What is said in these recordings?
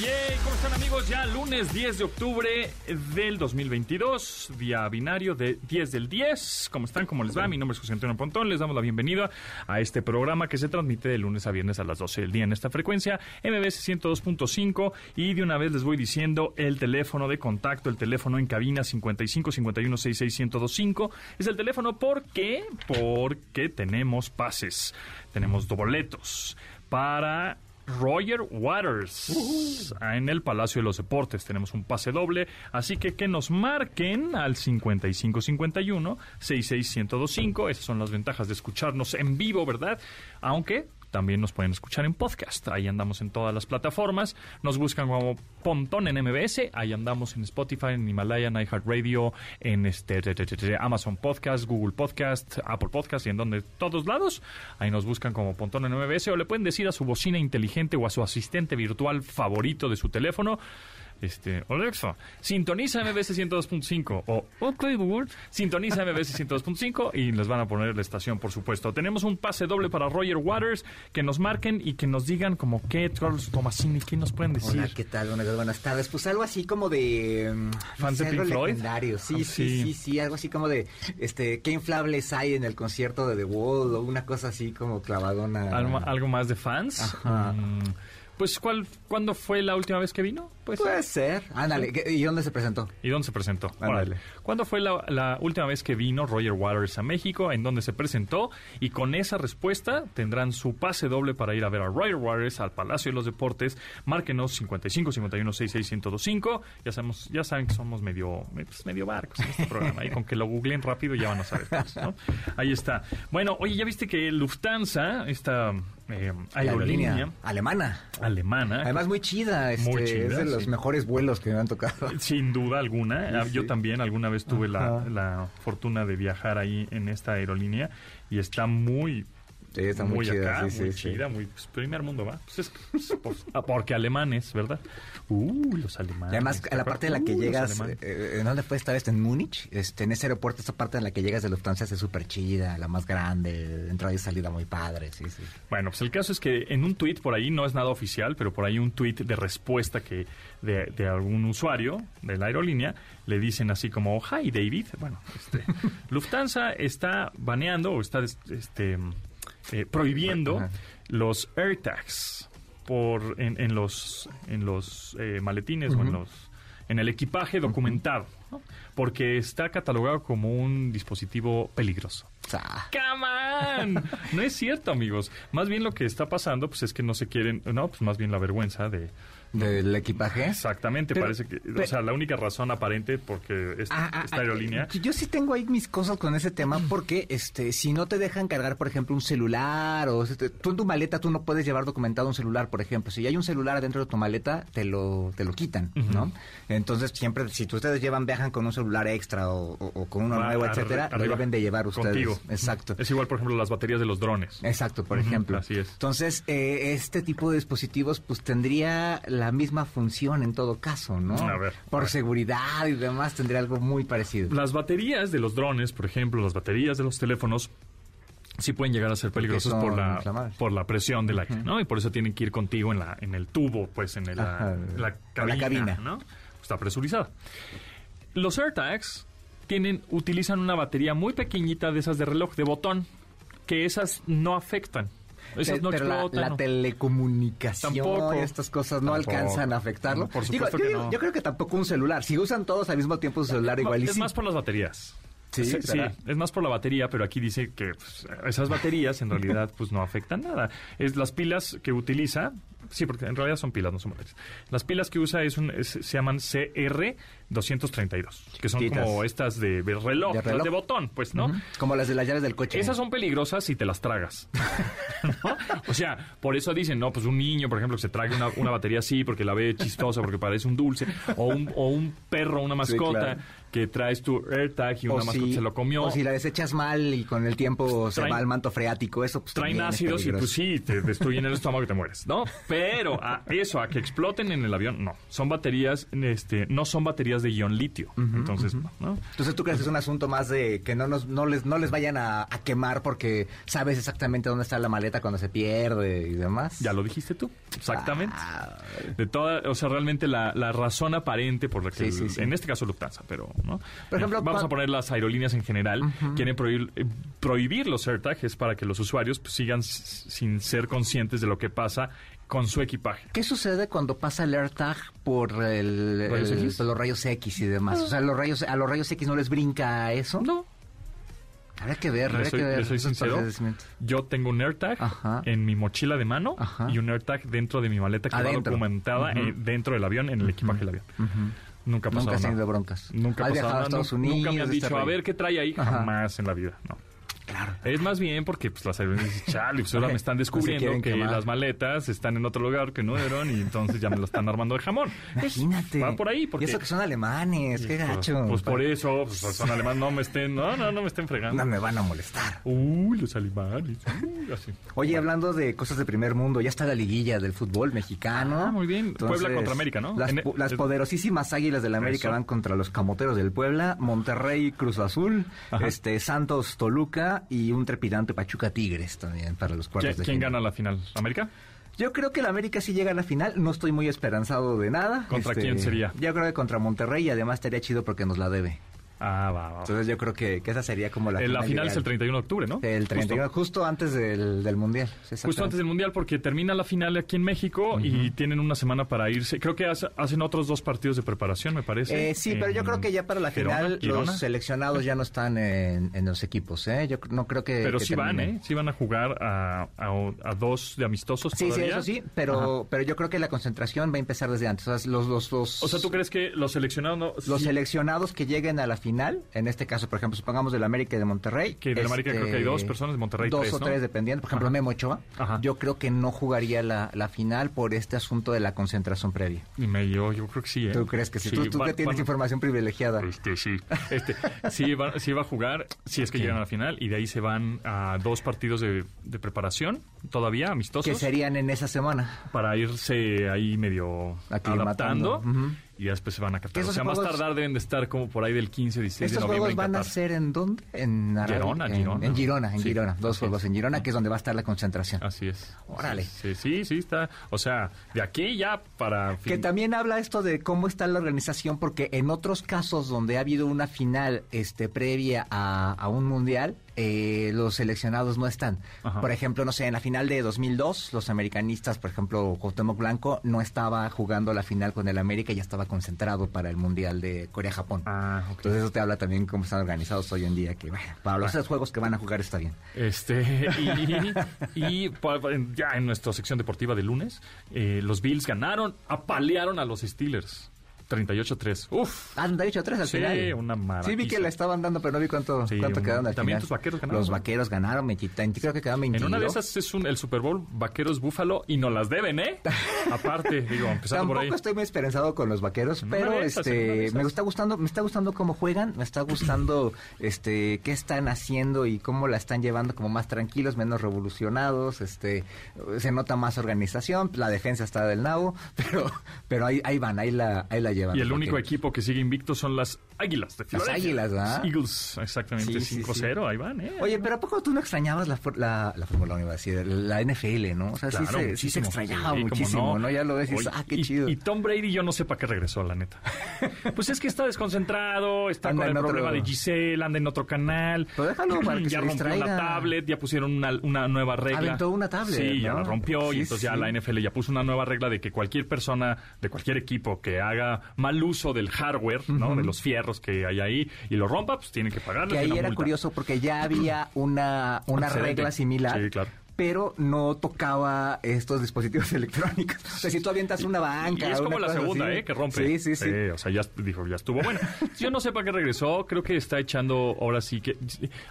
Yay, ¿cómo están amigos? Ya lunes 10 de octubre del 2022, día binario de 10 del 10. ¿Cómo están? ¿Cómo les va? Mi nombre es José Antonio Pontón. Les damos la bienvenida a este programa que se transmite de lunes a viernes a las 12 del día en esta frecuencia, MBS 102.5. Y de una vez les voy diciendo el teléfono de contacto, el teléfono en cabina 55 51 66 1025. Es el teléfono, ¿por qué? Porque tenemos pases, tenemos boletos para Roger Waters en el Palacio de los Deportes. Tenemos un pase doble, así que que nos marquen al 5551 66125. Esas son las ventajas de escucharnos en vivo, ¿verdad? Aunque también nos pueden escuchar en podcast. Ahí andamos en todas las plataformas. Nos buscan como Pontón en MBS. Ahí andamos en Spotify, en Himalaya, en iHeartRadio, en este, Amazon Podcast, Google Podcast, Apple Podcast y en donde todos lados. Ahí nos buscan como Pontón en MBS o le pueden decir a su bocina inteligente o a su asistente virtual favorito de su teléfono este, Alexa, sintoniza MBS 102.5 o OK Google, sintoniza MBS 102.5 y les van a poner la estación, por supuesto. Tenemos un pase doble para Roger Waters, que nos marquen y que nos digan como qué, Carlos Tomasini, ¿qué nos pueden decir? Hola, ¿qué tal? Buenas, buenas tardes. Pues algo así como de... Mm, ¿Fans de Pink Floyd? Sí, sí, sí, sí, sí, algo así como de, este, ¿qué inflables hay en el concierto de The Wall? O una cosa así como clavadona. ¿Algo, más de fans? Ajá. Mm, pues, ¿cuál, ¿cuándo fue la última vez que vino? Puede ser. Ándale, ¿y dónde se presentó? ¿Y dónde se presentó? Ándale. ¿Cuándo fue la, última vez que vino Roger Waters a México? ¿En dónde se presentó? Y con esa respuesta tendrán su pase doble para ir a ver a Roger Waters al Palacio de los Deportes. Márquenos 55 51 66 1025. Ya, sabemos, ya saben que somos medio, pues, medio barcos en este programa. Y con que lo googleen rápido ya van a saber. ¿no? Ahí está. Bueno, oye, ya viste que Lufthansa, esta eh, aerolínea, alemana. Alemana. Además, muy chida. Este, muy chida. Es de los mejores vuelos que me han tocado. Sin duda alguna. Yo también alguna vez tuve la, la, fortuna de viajar ahí en esta aerolínea y está muy Sí, está muy, chida, muy chida, muy pues, primer mundo, ¿va? Pues es, pues, ah, porque alemanes, ¿verdad? Uh, los alemanes. además, en la parte en la que llegas, eh, ¿en dónde fue esta vez? En Múnich, este, en ese aeropuerto, esta parte en la que llegas de Lufthansa es súper chida, la más grande, entrada y salida muy padre, sí, sí. Bueno, pues el caso es que en un tweet por ahí, no es nada oficial, pero por ahí un tweet de respuesta que de, de algún usuario de la aerolínea, le dicen así como, hi David, bueno, este, Lufthansa está baneando o está, este eh, prohibiendo los AirTags por en, en los en los eh, maletines o en los en el equipaje documentado, porque está catalogado como un dispositivo peligroso. ¡Come on! No es cierto, amigos. Más bien lo que está pasando pues es que no se quieren, no, pues más bien la vergüenza de del equipaje. Exactamente, parece que, o sea, la única razón aparente porque es, ah, ah, esta ah, aerolínea. yo sí tengo ahí mis cosas con ese tema porque, este, si no te dejan cargar, por ejemplo, un celular o este, tú en tu maleta tú no puedes llevar documentado un celular, por ejemplo, si hay un celular dentro de tu maleta te lo te lo quitan, ¿no? Entonces siempre si ustedes llevan viajan con un celular extra o, con uno nuevo, etcétera, lo deben de llevar ustedes. Contigo. Exacto. Es igual, por ejemplo, las baterías de los drones. Exacto, por ejemplo. Así es. Entonces eh, este tipo de dispositivos, pues tendría la misma función en todo caso, ¿no? A ver. Por seguridad y demás tendría algo muy parecido. Las baterías de los drones, por ejemplo, las baterías de los teléfonos sí pueden llegar a ser peligrosos por la por la presión del aire, ¿no? Y por eso tienen que ir contigo en la en el tubo, pues en, la, cabina, ¿no? Está presurizada. Los AirTags tienen utilizan una batería muy pequeñita de esas de reloj de botón que esas no afectan pero la, telecomunicación y estas cosas no alcanzan a afectarlo. por supuesto que yo, yo, creo que tampoco un celular. Si usan todos al mismo tiempo su celular, igual Es más por las baterías. Sí, sí, es más por la batería, pero aquí dice que pues, esas baterías en realidad pues no afectan nada. Es las pilas que utiliza, sí, porque en realidad son pilas, no son baterías. Las pilas que usa es un, se llaman CR 232, que son como estas de, reloj, de de botón, pues, ¿no? Como las de las llaves del coche. Esas son peligrosas si te las tragas. O sea, por eso dicen, no, pues un niño, por ejemplo, que se trague una, batería así porque la ve chistosa, porque parece un dulce, o un, o un perro, una mascota que traes tu AirTag y una mascota se lo comió. O si la desechas mal y con el tiempo se va al manto freático, eso pues Traen ácidos y pues sí, te destruyen el estómago y te mueres, ¿no? Pero a eso, a que exploten en el avión, no. Son baterías, este, no son baterías de ion litio. Entonces, ¿no? Entonces, ¿tú crees que es un asunto más de que no nos no les no les vayan a, a quemar porque sabes exactamente dónde está la maleta cuando se pierde y demás? Ya lo dijiste tú, exactamente. Ah. De toda, o sea, realmente la, la razón aparente por la que, Sí, el- sí, sí. en este caso Lufthansa, pero, ¿no? Por ejemplo, vamos a poner las aerolíneas en general, quieren prohibir, eh, prohibir los AirTags para que los usuarios pues, sigan sin ser conscientes de lo que pasa con su equipaje. ¿Qué sucede cuando pasa el AirTag por, el, ¿Rayos el- X? por los rayos X y demás? O sea, los rayos, a los rayos X no les brinca eso. No, Habrá que ver, habrá soy, que ver. soy sincero, yo tengo un AirTag Ajá. en mi mochila de mano Ajá. y un AirTag dentro de mi maleta que va Adentro. documentada eh, dentro del avión, en el equipaje del avión. Nunca ha pasado Nunca has tenido broncas. Nunca ha pasado nada. Nunca me han dicho, a ver, ¿qué trae ahí? Ajá. Jamás en la vida, no. Claro. Es más bien porque pues, las aerolíneas dicen, chale, pues ahora me están descubriendo que quemar. las maletas están en otro lugar que no eran y entonces ya me lo están armando de jamón. Pues, Imagínate. va por ahí. Porque, Y eso que son alemanes, qué Pues, gacho. Pues por eso, pues, son alemanes, no me estén, no, no, no me estén fregando. No me van a molestar. Uy, los alemanes. uy, así. Oye, hablando de cosas de primer mundo, ya está la liguilla del fútbol mexicano. Ah, muy bien. Puebla contra América, ¿no? Las, En- poderosísimas águilas del América Eso. van contra los camoteros del Puebla, Monterrey Cruz Azul, Ajá. este Santos Toluca y un trepidante Pachuca Tigres también para los cuartos ¿Quién, de quién final. gana la final? ¿América? Yo creo que el América sí llega a la final, no estoy muy esperanzado de nada. Este, ¿Contra quién sería? Yo creo que contra Monterrey y además estaría chido porque nos la debe. Ah, va, va. Entonces yo creo que, que esa sería como la Eh, la final es el ideal. 31 de octubre, ¿no? El 31, Justo. justo, antes del, del Mundial. Sí, Justo antes del Mundial, porque termina la final aquí en México y tienen una semana para irse. Creo que hace- hacen otros dos partidos de preparación, me parece. Eh, sí, pero yo creo que ya para la Girona, final Girona. los seleccionados ya no están en, en los equipos, ¿eh? Yo no creo que... Pero que sí van, terminen. ¿eh? Sí van a jugar a, a- a dos de amistosos Sí, sí, todavía. eso sí, pero, pero yo creo que la concentración va a empezar desde antes. O sea, los, los, los, O sea, ¿tú crees que los seleccionados no...? los sí, seleccionados que lleguen a la final, en este caso, por ejemplo, supongamos del América y de Monterrey. Que del América creo que hay dos personas, de Monterrey Dos tres, o ¿no? tres, dependiendo. Por ejemplo, Ajá. Memo Ochoa, Ajá. yo creo que no jugaría la, la final por este asunto de la concentración previa. y me- yo, yo creo que sí, ¿eh? ¿Tú crees que sí? tú tú van- que tienes van- información privilegiada. Este, sí. Este, sí, va, sí va a jugar, si es que llegan a la final, y de ahí se van a dos partidos de, de preparación, todavía amistosos. Que serían en esa semana. para irse ahí medio adaptando Ujú. Y después se van a Qatar. O sea, más juegos- tardar deben de estar como por ahí del 15, 16 de ¿Estos noviembre juegos en van a ser en dónde? En Girona, en, Girona. En Girona, en Sí, Girona. Dos juegos es. en Girona, que es donde va a estar la concentración. Así es. Órale. Sí, sí, sí, está. O sea, de aquí ya para... Que fin- también habla esto de cómo está la organización, porque en otros casos donde ha habido una final este, previa a, a un mundial, eh, los seleccionados no están. Ajá. Por ejemplo, no sé, en la final de 2002, los americanistas, por ejemplo, Cuauhtémoc Blanco, no estaba jugando la final con el América, ya estaba concentrado para el mundial de Corea-Japón. Ah. Entonces eso te habla también cómo están organizados hoy en día, que bueno, para los juegos que van a jugar está bien. Este, y, y ya en nuestra sección deportiva de lunes, eh, los Bills ganaron, apalearon a los Steelers. 38-3. Uf. Ah, han dicho tres al Sí, final. una Sí, vi maravilla. que la estaban dando, pero no vi cuánto, Sí, cuánto un- quedaron al también final. tus vaqueros ganaron, Los vaqueros ganaron, 20, creo que quedaron 22. En una de esas es un, el Super Bowl Vaqueros Búfalo y no las deben, ¿eh? Aparte, digo, empezando por Tampoco ahí. estoy muy esperanzado con los vaqueros, pero esas, este me está gustando, me está gustando cómo juegan, me está gustando este qué están haciendo y cómo la están llevando como más tranquilos, menos revolucionados, este se nota más organización, la defensa está del nabo, pero pero ahí ahí van, ahí la ahí la llevan. Y el único equipo que sigue invicto son las Águilas de Filadelfia. Águilas, ¿verdad? Eagles, exactamente, Sí, sí, 5-0, ahí van, ¿eh? Oye, pero ¿a poco tú no extrañabas la, la, la Fórmula 1, iba a decir, la NFL, ¿no? O sea, sí, Claro, se, sí se extrañaba Sí, muchísimo, ¿no? Ya lo ves y dices, ah, qué y, chido. Y Tom Brady yo no sé para qué regresó, la neta. pues es que está desconcentrado, está Anda con el en otro- problema de Giselle, anda en otro canal. Pero déjalo para que ya se rompió la tablet, ya pusieron una, una nueva regla. Aventó una tablet, Sí, ya ¿no? la rompió Sí, y entonces ya sí. la NFL ya puso una nueva regla de que cualquier persona de cualquier equipo que haga mal uso del hardware, ¿no? De los fierros que hay ahí y lo rompa, pues tiene que pagarle Que ahí era multa. curioso porque ya había una, una regla similar. Sí, claro. Pero no tocaba estos dispositivos electrónicos. O sea, si tú avientas una banca. Y es como la segunda, así. ¿eh? Que rompe. Sí, sí, sí. o sea, ya dijo, ya estuvo bueno. Yo no sé para qué regresó. Creo que está echando ahora sí que.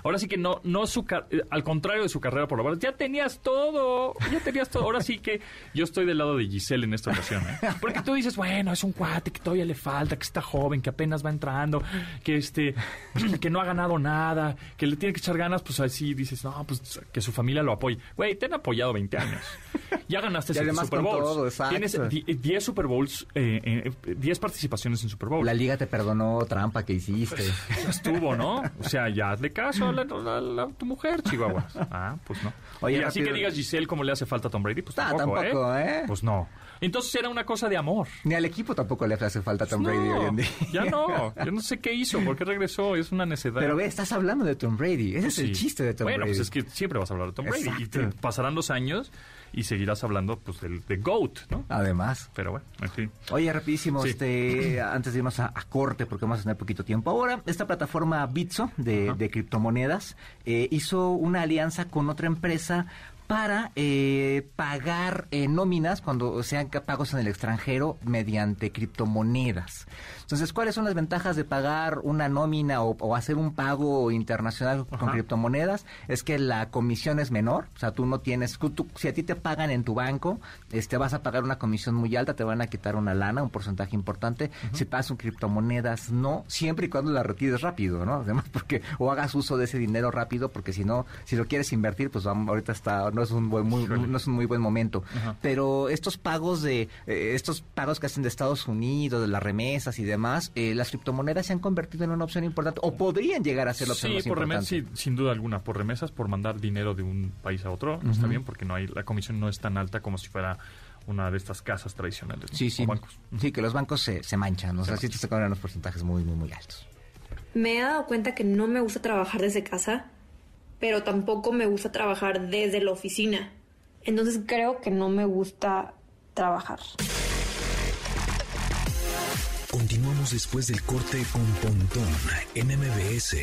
Ahora sí que no, no su eh, al contrario de su carrera por la verdad. Ya tenías todo. Ya tenías todo. Ahora sí que yo estoy del lado de Giselle en esta ocasión, ¿eh? Porque tú dices, bueno, es un cuate que todavía le falta, que está joven, que apenas va entrando, que este, que no ha ganado nada, que le tiene que echar ganas, pues así dices, no, pues que su familia lo apoye. Güey, te han apoyado 20 años. Ya ganaste Y 7 además Super Bowls. todo. Tienes di- 10 Super Bowls, eh, eh, 10 participaciones en Super Bowl. La liga te perdonó trampa que hiciste. Ya estuvo, ¿no? O sea, ya hazle caso a, la- la- tu mujer, Chihuahua. Ah, pues no. Oye, y así rápido. que digas, Giselle, cómo le hace falta a Tom Brady, pues Ah, tampoco, tampoco, ¿eh? Pues no. Entonces era una cosa de amor. Ni al equipo tampoco le hace falta Tom Pues Brady hoy en día. Ya no. Yo no sé qué hizo, por qué regresó. Es una necedad. Pero ve, estás hablando de Tom Brady. Ese Pues es el chiste de Tom bueno, Brady. pues es que siempre vas a hablar de Tom Brady. Y te- pasarán los años y seguirás hablando pues del de GOAT, ¿no? Además. Pero bueno, en fin. Oye, rapidísimo, Sí. este, antes de irnos a, a corte, porque vamos a tener poquito tiempo ahora, esta plataforma Bitso de, de criptomonedas eh, hizo una alianza con otra empresa para eh, pagar eh, nóminas cuando sean pagos en el extranjero mediante criptomonedas. Entonces, ¿cuáles son las ventajas de pagar una nómina o, o hacer un pago internacional con criptomonedas? Es que la comisión es menor, o sea, tú no tienes, tú- si a ti te pagan en tu banco, este, vas a pagar una comisión muy alta, te van a quitar una lana, un porcentaje importante. Si pagas un criptomonedas, no, siempre y cuando la retires rápido, ¿no? Además, porque, o hagas uso de ese dinero rápido, porque si no, si lo quieres invertir, pues vamos, ahorita está, no es un buen, muy, no es un muy buen momento. Ajá. Pero estos pagos de, eh, estos pagos que hacen de Estados Unidos, de las remesas y demás, eh, las criptomonedas se han convertido en una opción importante, o podrían llegar a ser la opción Sí, más por remesas, importante. sí, sin duda alguna. Por remesas, por mandar dinero de un país a otro, está bien, porque no hay la comisión no es tan alta como si fuera una de estas casas tradicionales. ¿no? Sí, sí. O bancos. Sí, que los bancos se, se manchan, o Se sea, sí te sacan unos porcentajes muy, muy, muy altos. Me he dado cuenta que no me gusta trabajar desde casa, pero tampoco me gusta trabajar desde la oficina. Entonces creo que no me gusta trabajar. Continuamos después del corte con Pontón en MBS.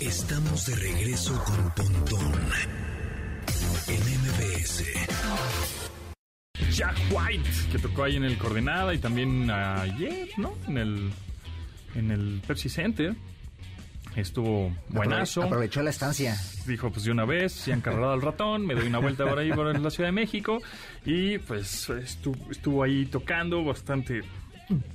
Estamos de regreso con Pontón en MBS. Jack White, que tocó ahí en el Coordenada y también ayer, ¿no? En el, en el Pepsi Center. Estuvo buenazo. Aprove- Aprovechó la estancia. Dijo, pues de una vez, ya encarrado al ratón, me doy una vuelta por ahí por la Ciudad de México. Y pues estuvo, estuvo ahí tocando bastante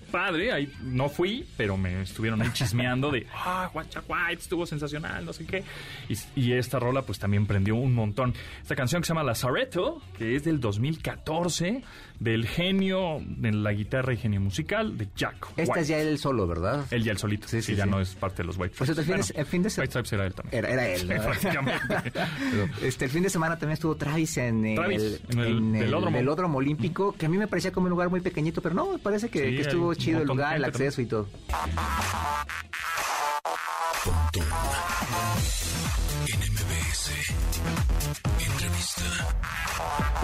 padre. Ahí no fui, pero me estuvieron ahí chismeando de, ah, Jack White estuvo sensacional, no sé qué. Y, y esta rola pues también prendió un montón. Esta canción que se llama Lazaretto, que es del 2014, del genio de la guitarra y genio musical de Jack Este White. es ya él solo, ¿verdad? Él ya el solito, Sí, sí, sí, ya sí. no es parte de los White Pues el fin de- Stripes. el fin de White Stripes era él también. Era, era él. ¿no? Prácticamente. Este, el fin de semana también estuvo Travis en el, Travis, en el en el velódromo. velódromo olímpico, que a mí me parecía como un lugar muy pequeñito, pero no, me parece que, Sí, que estuvo chido el lugar, el acceso y todo. Entrevista.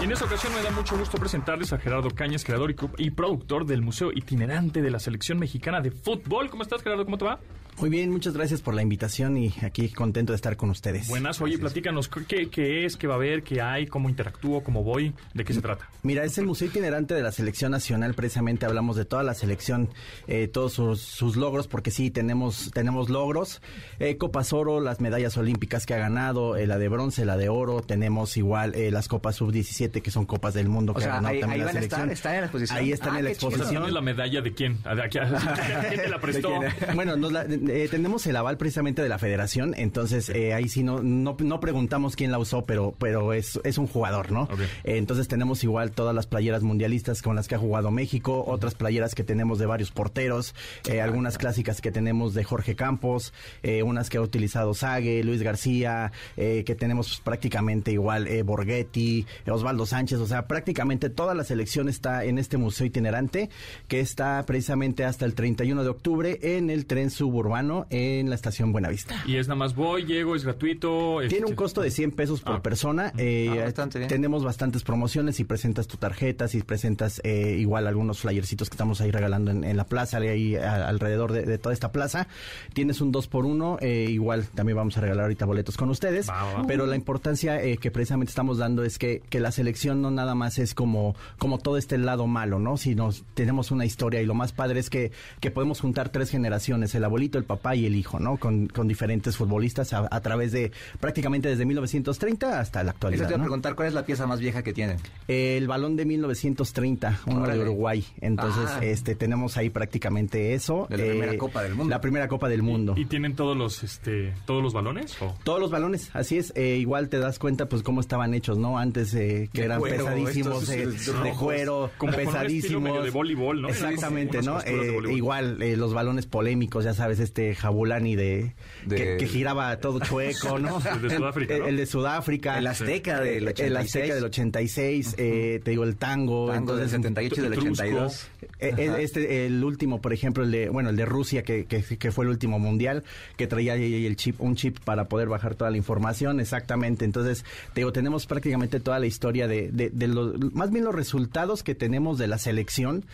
Y en esta ocasión me da mucho gusto presentarles a Gerardo Cañas, creador y, productor del Museo Itinerante de la Selección Mexicana de Fútbol. ¿Cómo estás, Gerardo? ¿Cómo te va? Muy bien, muchas gracias por la invitación y aquí contento de estar con ustedes. Buenas. Oye, platícanos, ¿qué, qué es, qué va a haber, qué hay, cómo interactúo, cómo voy, de qué se trata? Mira, es el Museo Itinerante de la Selección Nacional, precisamente hablamos de toda la selección, eh, todos sus, sus logros, porque sí, tenemos, tenemos logros, eh, Copas Oro, las medallas olímpicas que ha ganado, eh, la de bronce, la de oro, tenemos igual eh, las Copas Sub-17, que son Copas del Mundo O que sea, ganado ahí- también ahí la estar. ¿está en la exposición? Ahí está Ah, en la exposición. ¿Tienes la medalla de quién? ¿A- a- a- ¿Quién te la prestó? Bueno, nos la- eh, tenemos el aval precisamente de la federación, entonces eh, ahí sí no, no, no preguntamos quién la usó, pero, pero es, es un jugador, ¿no? Eh, entonces tenemos igual todas las playeras mundialistas con las que ha jugado México, otras playeras que tenemos de varios porteros, eh, algunas clásicas que tenemos de Jorge Campos, eh, unas que ha utilizado Sague, Luis García, eh, que tenemos prácticamente igual eh, Borghetti, eh, Osvaldo Sánchez, o sea, prácticamente toda la selección está en este museo itinerante que está precisamente hasta el 31 de octubre en el tren suburbano en la estación Buenavista. Y es nada más voy, llego, es gratuito. Tiene un costo de 100 pesos por Ah. persona. eh, Ah, bastante bien. Tenemos bastantes promociones. Si presentas tu tarjeta, si presentas eh, igual algunos flyercitos que estamos ahí regalando en, en la plaza, ahí a- alrededor de, de toda esta plaza, tienes un 2 por 1 igual también vamos a regalar ahorita boletos con ustedes. Va, va, va. Pero la importancia eh, que precisamente estamos dando es que, que la selección no nada más es como, como todo este lado malo, ¿no? Sino tenemos una historia y lo más padre es que, que podemos juntar tres generaciones, el abuelito, el papá y el hijo, ¿no? Con, con diferentes futbolistas a, a través de prácticamente desde 1930 hasta la Eso actualidad. te iba a ¿no? preguntar, ¿cuál es la pieza más vieja que tienen? El balón de 1930, uno Órale. de Uruguay. Entonces, Ah. este, tenemos ahí prácticamente eso. De la primera Copa del Mundo. La primera Copa del Mundo. ¿Y tienen todos los, este, todos los balones? ¿O? Todos los balones, así es. eh, igual te das cuenta, pues, cómo estaban hechos, ¿no? Antes, eh, que De eran cuero, pesadísimos, estos, eh, de rojos. cuero, Como con un estilo pesadísimos. de voleibol, ¿no? Exactamente, ¿no? Eh, igual, eh, los balones polémicos, ya sabes, este Jabulani de, De- Que, que giraba todo chueco, ¿no? El de Sudáfrica, El, ¿no? el de Sudáfrica. El Azteca del 86. El Azteca del 86, eh, te digo, el tango. Tango del entonces, 78 y del Etrusco. 82. Eh, Ajá. Este, el último, por ejemplo, el de, bueno, el de Rusia, que, que, que fue el último mundial, que traía ahí el chip, un chip para poder bajar toda la información, exactamente. Entonces, te digo, tenemos prácticamente toda la historia de, de, de los, más bien los resultados que tenemos de la selección,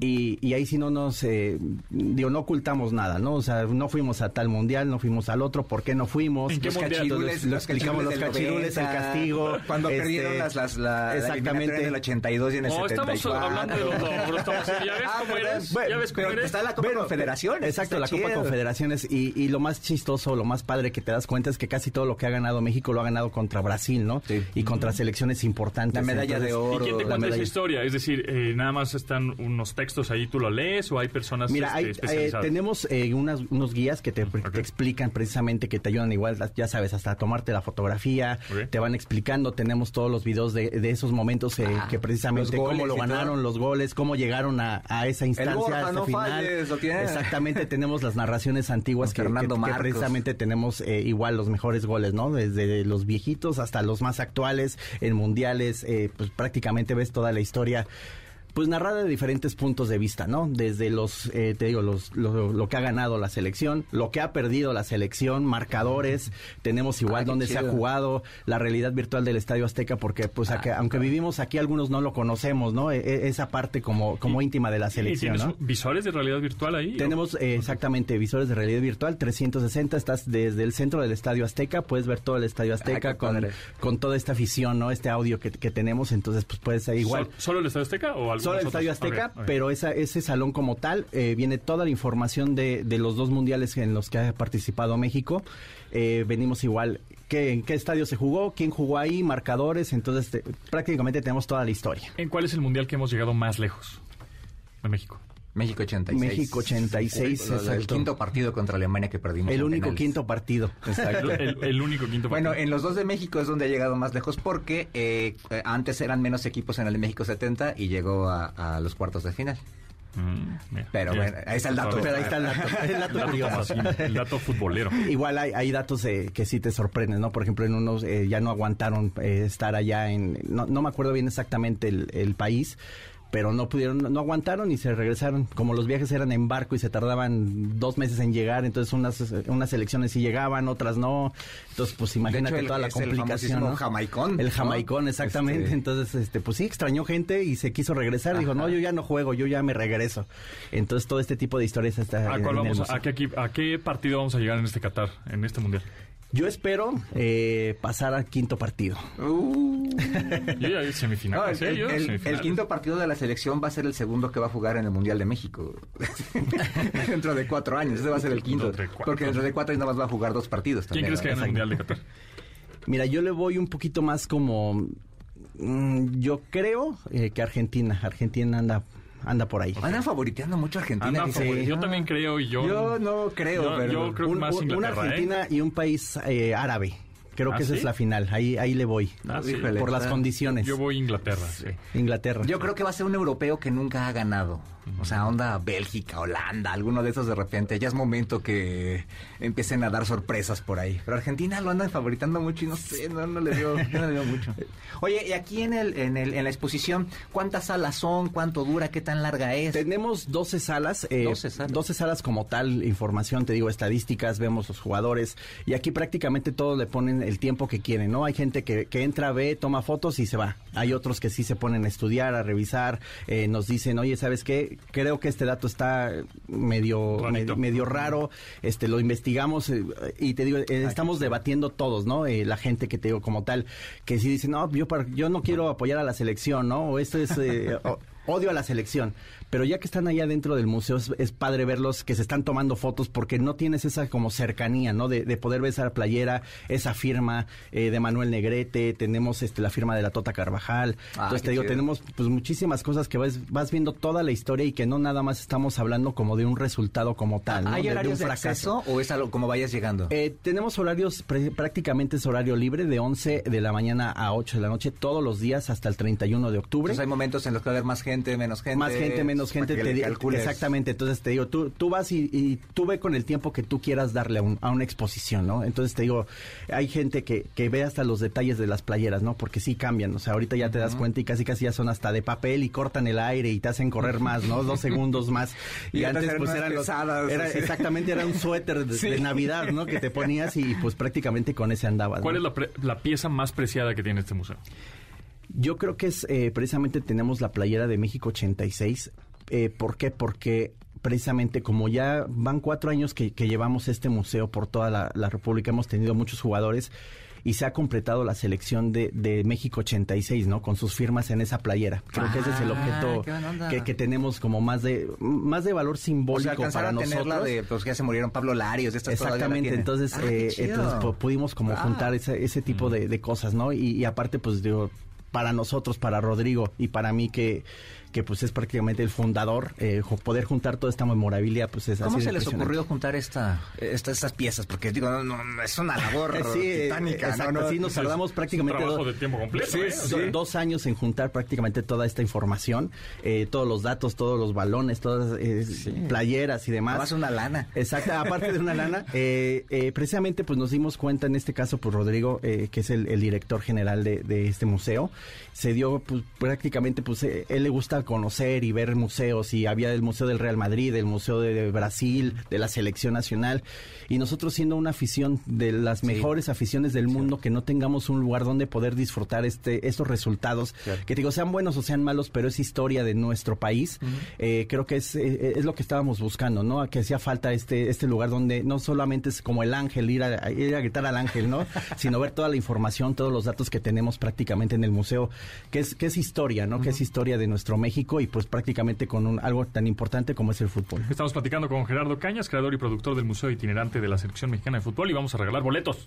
y, y ahí sí no nos, eh, digo, no ocultamos nada, ¿no? O sea, no fuimos a tal mundial, no fuimos al otro, ¿por qué no fuimos? ¿En qué Los mundial? cachirules, Lo los explicamos, los cachirules el 90, castigo. Cuando este, perdieron las, las, la, la exactamente. en el 82 y en el No, estamos 74. hablando de los logros. Estamos, ya ves Ah, cómo eres. Bueno, ya ves cómo pero eres. está la Copa Confederaciones. Exacto, la Copa. Confederaciones. Y, y lo más chistoso, lo más padre que te das cuenta es que casi todo lo que ha ganado México lo ha ganado contra Brasil, ¿no? Sí. Y contra selecciones importantes. La medalla de ¿Y oro. quién te cuenta esa medalla. historia? Es decir, eh, nada más están unos textos ahí, tú lo lees o hay personas Mira, este, hay, eh, especializadas. tenemos eh, unas, unos guías que te, te explican precisamente, que te ayudan igual, ya sabes, hasta a tomarte la fotografía, te van explicando, tenemos todos los videos de, de esos momentos eh, Ah, que precisamente cómo lo y todo. ganaron, los goles, cómo llegaron a, a esa instancia, Borja, a esta no final. falles, ¿lo tiene? Exactamente, tenemos las narraciones antiguas que, Fernando que- precisamente tenemos eh, igual los mejores goles, ¿no? Desde los viejitos hasta los más actuales, en mundiales, eh, pues prácticamente ves toda la historia. Pues narrada de diferentes puntos de vista, ¿no? Desde los, eh, te digo, los, lo, lo que ha ganado la selección, lo que ha perdido la selección, marcadores, tenemos igual Ah, qué donde se ha chido. jugado, la realidad virtual del Estadio Azteca, porque pues Ah, acá- aunque vivimos aquí, algunos no lo conocemos, ¿no? E- e- esa parte como, como íntima de la ¿Y selección, tienes ¿no? visuales de realidad virtual ahí? Tenemos eh, exactamente visores de realidad virtual 360. Estás desde el centro del Estadio Azteca, puedes ver todo el Estadio Azteca qué con, con toda esta afición, ¿no? Este audio que, que tenemos, entonces pues puedes ahí igual. ¿Sol- ¿Solo el Estadio Azteca o algunos Solo el? Estadio Azteca, pero esa, ese salón como tal eh, viene toda la información de, de los dos mundiales en los que ha participado México. Eh, venimos igual, qué, en qué estadio se jugó, quién jugó ahí, marcadores, entonces te- prácticamente tenemos toda la historia. ¿En cuál es el mundial que hemos llegado más lejos de México? México 86. México 86, El- El exacto. quinto partido contra Alemania que perdimos. El único penales. quinto partido. El, el- el único quinto Bueno, partido. en los dos de México es donde ha llegado más lejos porque eh, antes eran menos equipos en el de México 70 y llegó a, a los cuartos de final. Mm, mira, Pero bueno, ahí está el dato. Pero ahí está el dato, el El dato curioso. El futbolero. Igual hay, hay datos eh, que sí te sorprenden, ¿no? Por ejemplo, en unos eh, ya no aguantaron eh, estar allá en... No, no me acuerdo bien exactamente el, el país, pero no pudieron, no aguantaron y se regresaron. Como los viajes eran en barco y se tardaban dos meses en llegar, entonces unas, unas elecciones sí llegaban, otras no. Entonces, pues imagínate hecho, el- toda la es el complicación, famosísimo ¿no? jamaicón, El ¿no? jamaicón, exactamente. Este- Entonces, este, pues sí, extrañó gente y se quiso regresar. Dijo, no, yo ya no juego, yo ya me regreso. Entonces, todo este tipo de historias está ¿A, en- cuál el vamos, qué, ¿A qué partido vamos a llegar en este Qatar, en este mundial? Yo espero eh, pasar al quinto partido. Uh. Yo ya semifinal. No, el, sí, el- yo el- semifinales. el quinto partido de la selección va a ser el segundo que va a jugar en el Mundial de México. dentro de cuatro años. Ese va a ser el quinto. Dentro de cuatro. Porque dentro de cuatro años nada más va a jugar dos partidos. ¿Quién también, crees que gana el mundial de Qatar? Mira, yo le voy un poquito más como... mm, yo creo eh, que Argentina. Argentina anda, anda por ahí. Andan favoriteando mucho a Argentina. Anda, yo también creo y yo... Yo no creo, yo, pero... yo creo que Un- más un- una ¿eh? Argentina y un país eh, árabe. Creo ¿Ah, que esa sí? es la final. Ahí, ahí le voy. Ah, sí. Por las condiciones. Yo voy a Inglaterra, sí. Inglaterra. Yo creo que va a ser un europeo que nunca ha ganado. O sea, onda Bélgica, Holanda, alguno de esos de repente. Ya es momento que empiecen a dar sorpresas por ahí. Pero Argentina lo andan favoritando mucho y no sé, no, no le veo, no le veo mucho. Oye, y aquí en el, en el, en la exposición, ¿cuántas salas son? ¿Cuánto dura? ¿Qué tan larga es? Tenemos 12 salas, eh, 12 salas. 12 salas como tal, información, te digo, estadísticas, vemos los jugadores y aquí prácticamente todos le ponen el tiempo que quieren, ¿no? Hay gente que, que entra, ve, toma fotos y se va. Hay otros que sí se ponen a estudiar, a revisar, eh, nos dicen, oye, ¿sabes qué? Creo que este dato está medio, Rarito. me- medio raro, este, lo investigamos eh, y te digo, eh, estamos debatiendo todos, ¿no? Eh, la gente que te digo como tal, que sí dice, no, yo, yo no quiero apoyar a la selección, ¿no? O esto es... eh, o- odio a la selección, pero ya que están allá dentro del museo es, es padre verlos que se están tomando fotos porque no tienes esa como cercanía, ¿no? De, de poder ver esa playera, esa firma eh, de Manuel Negrete, tenemos este la firma de la Tota Carvajal, Ah, entonces te digo, chido. tenemos pues muchísimas cosas que vas, vas viendo toda la historia y que no nada más estamos hablando como de un resultado como tal, ¿no? ¿Hay de, de un fracaso. o es algo como vayas llegando? Eh, tenemos horarios, pre- prácticamente es horario libre de 11 de la mañana a 8 de la noche todos los días hasta el 31 de octubre. Entonces hay momentos en los que va a haber más gente, menos gente. Más gente, menos para gente, te di- exactamente. Entonces te digo, tú, tú vas y, y tú ve con el tiempo que tú quieras darle a, un- a una exposición, ¿no? Entonces te digo, hay gente que, que ve hasta los detalles de las playeras, ¿no? Porque sí cambian, o sea, ahorita ya te das cuenta y casi casi ya son hasta de papel y cortan el aire y te hacen correr más, ¿no? Dos segundos más. Y, Y antes pues eran los, pesadas, era, así. exactamente, era un suéter de, Sí. de Navidad, ¿no? Que te ponías y pues prácticamente con ese andabas. ¿Cuál ¿no? es la, pre- la pieza más preciada que tiene este museo? Yo creo que es eh, precisamente tenemos la playera de México 86. Eh, ¿Por qué? Porque precisamente como ya van cuatro años que, que llevamos este museo por toda la, la República, hemos tenido muchos jugadores y se ha completado la selección de, de México 86, ¿no? Con sus firmas en esa playera. Creo que ese es el Ah, objeto que, que tenemos como más de más de valor O simbólico sea, alcanzaron para a tenerla nosotros. de, pues que ya se murieron Pablo Larios, de estas la Exactamente, entonces, Ah, eh, entonces pu- pudimos como Ah. juntar ese, ese tipo de, de cosas, ¿no? Y, y aparte, pues digo, para nosotros, para Rodrigo y para mí que, que pues es prácticamente el fundador, eh, poder juntar toda esta memorabilia, pues es ¿Cómo así se les ocurrió juntar esta, esta- estas piezas? Porque digo, no, no, es una labor sí, titánica, exacto, ¿no? no sí, nos tardamos prácticamente trabajo do- de tiempo completo, Sí, ¿eh? O sí, sea- dos años en juntar prácticamente toda esta información, eh, todos los datos, todos los balones, todas eh, playeras y demás. Más una lana. Exacto, aparte de una lana, eh, eh, precisamente pues nos dimos cuenta en este caso, pues Rodrigo, eh, que es el, el director general de, de este museo, se dio pues, prácticamente, pues eh, él le gusta conocer y ver museos y había el Museo del Real Madrid, el Museo de Brasil, de la Selección Nacional y nosotros siendo una afición de las mejores aficiones del mundo, que no tengamos un lugar donde poder disfrutar este estos resultados, que te digo, sean buenos o sean malos, pero es historia de nuestro país, eh, creo que es, eh, es lo que estábamos buscando, ¿no? A Que hacía falta este, este lugar donde no solamente es como el ángel, ir a, ir a gritar al ángel, ¿no? Sino ver toda la información, todos los datos que tenemos prácticamente en el museo, que es, que es historia, ¿no? Que es historia de nuestro México y pues prácticamente con un, algo tan importante como es el fútbol. Estamos platicando con Gerardo Cañas, creador y productor del Museo Itinerante de la Selección Mexicana de Fútbol y vamos a regalar boletos.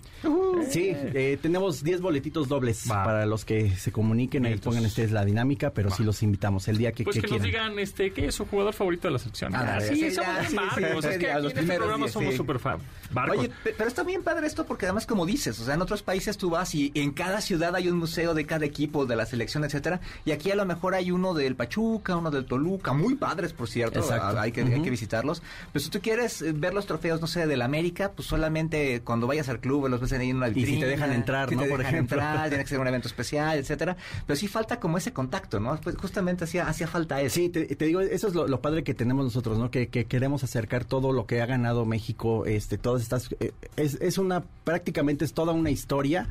Sí, eh, tenemos 10 boletitos dobles Va. para los que se comuniquen y pongan ustedes la dinámica, pero sí los invitamos el día que, Pues que que, nos quieran. digan este, qué es su jugador favorito de la selección. Ah, Ah, sí, somos bien sí, barcos. sí, es que ya, aquí los en este programa días, somos sí. súper fan. Barcos. Oye, pe- pero está bien padre esto porque además como dices, o sea, en otros países tú vas y en cada ciudad hay un museo de cada equipo, de la selección, etcétera, y aquí a lo mejor hay uno del Pachuca, uno del Toluca, muy padres, por cierto, a- hay que, hay que visitarlos. Pero si tú quieres eh, ver los trofeos, no sé, del América, pues solamente cuando vayas al club los ves ahí en una Y si te vitrina, dejan entrar, si ¿no? te Por dejan ejemplo. entrar, tiene que ser un evento especial, etcétera. Pero sí falta como ese contacto, ¿no? Pues justamente hacía, hacía falta eso. Sí, te, te digo, eso es lo, lo padre que tenemos nosotros, ¿no? Que, que queremos acercar todo lo que ha ganado México, este, todas estas, eh, es, es una, prácticamente es toda una historia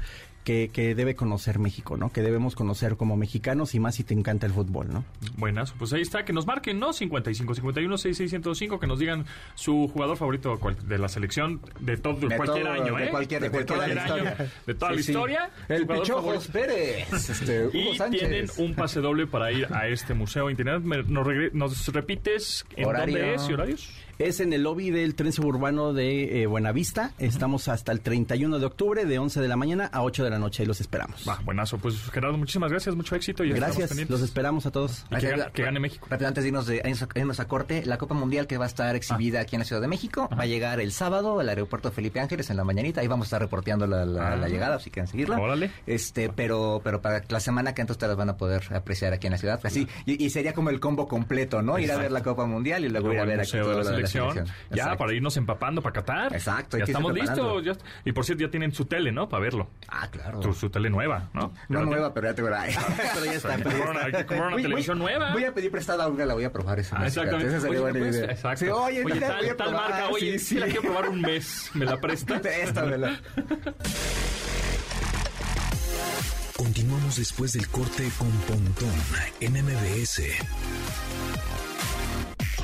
que, que debe conocer México, ¿no? Que debemos conocer como mexicanos y más si te encanta el fútbol, ¿no? Buenas, pues ahí está, que nos marquen, ¿no? 55 51 6605, que nos digan su jugador favorito de la selección de todo, de De cualquier todo, año, de ¿eh? cualquier- de la año, de toda la Sí, sí. historia. su El Pichojos. Pérez, este, Hugo Y Sánchez. tienen un pase doble para ir a este museo internet. Me- Nos, regre- nos repites en Horario. dónde es y horarios. Es en el lobby del tren suburbano de eh, Buenavista. Estamos hasta el 31 de octubre, de 11 de la mañana a 8 de la noche. Ahí los esperamos. Va, buenazo. Pues Gerardo, muchísimas gracias, mucho éxito. Y Gracias, los esperamos a todos. Y que, gane, que gane México. Rápido, antes de irnos, de, irnos a- corte, la Copa Mundial que va a estar exhibida aquí en la Ciudad de México va a llegar el sábado al aeropuerto Felipe Ángeles en la mañanita. Ahí vamos a estar reporteando la, la- Ah. la llegada, si quieren seguirla. Órale. Este, pero, pero para la semana que entonces ustedes van a poder apreciar aquí en la ciudad. Así, y, y sería como el combo completo, ¿no? Ir a ver la Copa Mundial y luego ir a ver aquí todo lo de la selección. selección. Ya, Exacto. para irnos empapando para Qatar. Exacto, hay Ya estamos listos. ya- y por cierto, ya tienen su tele, ¿no? Para verlo. Ah, claro. Tu- su tele nueva, ¿no? No nueva, pero ya te verá. Pero ya está, pero ya Compraron una- está. televisión voy- nueva. Voy a pedir prestada una, la voy a probar esa. Ah, exactamente. Esa sería Oye, buena idea. exacto. Sí, oye, tal, voy a tal probar. marca, oye, sí, sí, sí. la quiero probar un mes. ¿Me la prestas? Préstamela. Continuamos después del corte con Pontón en MBS.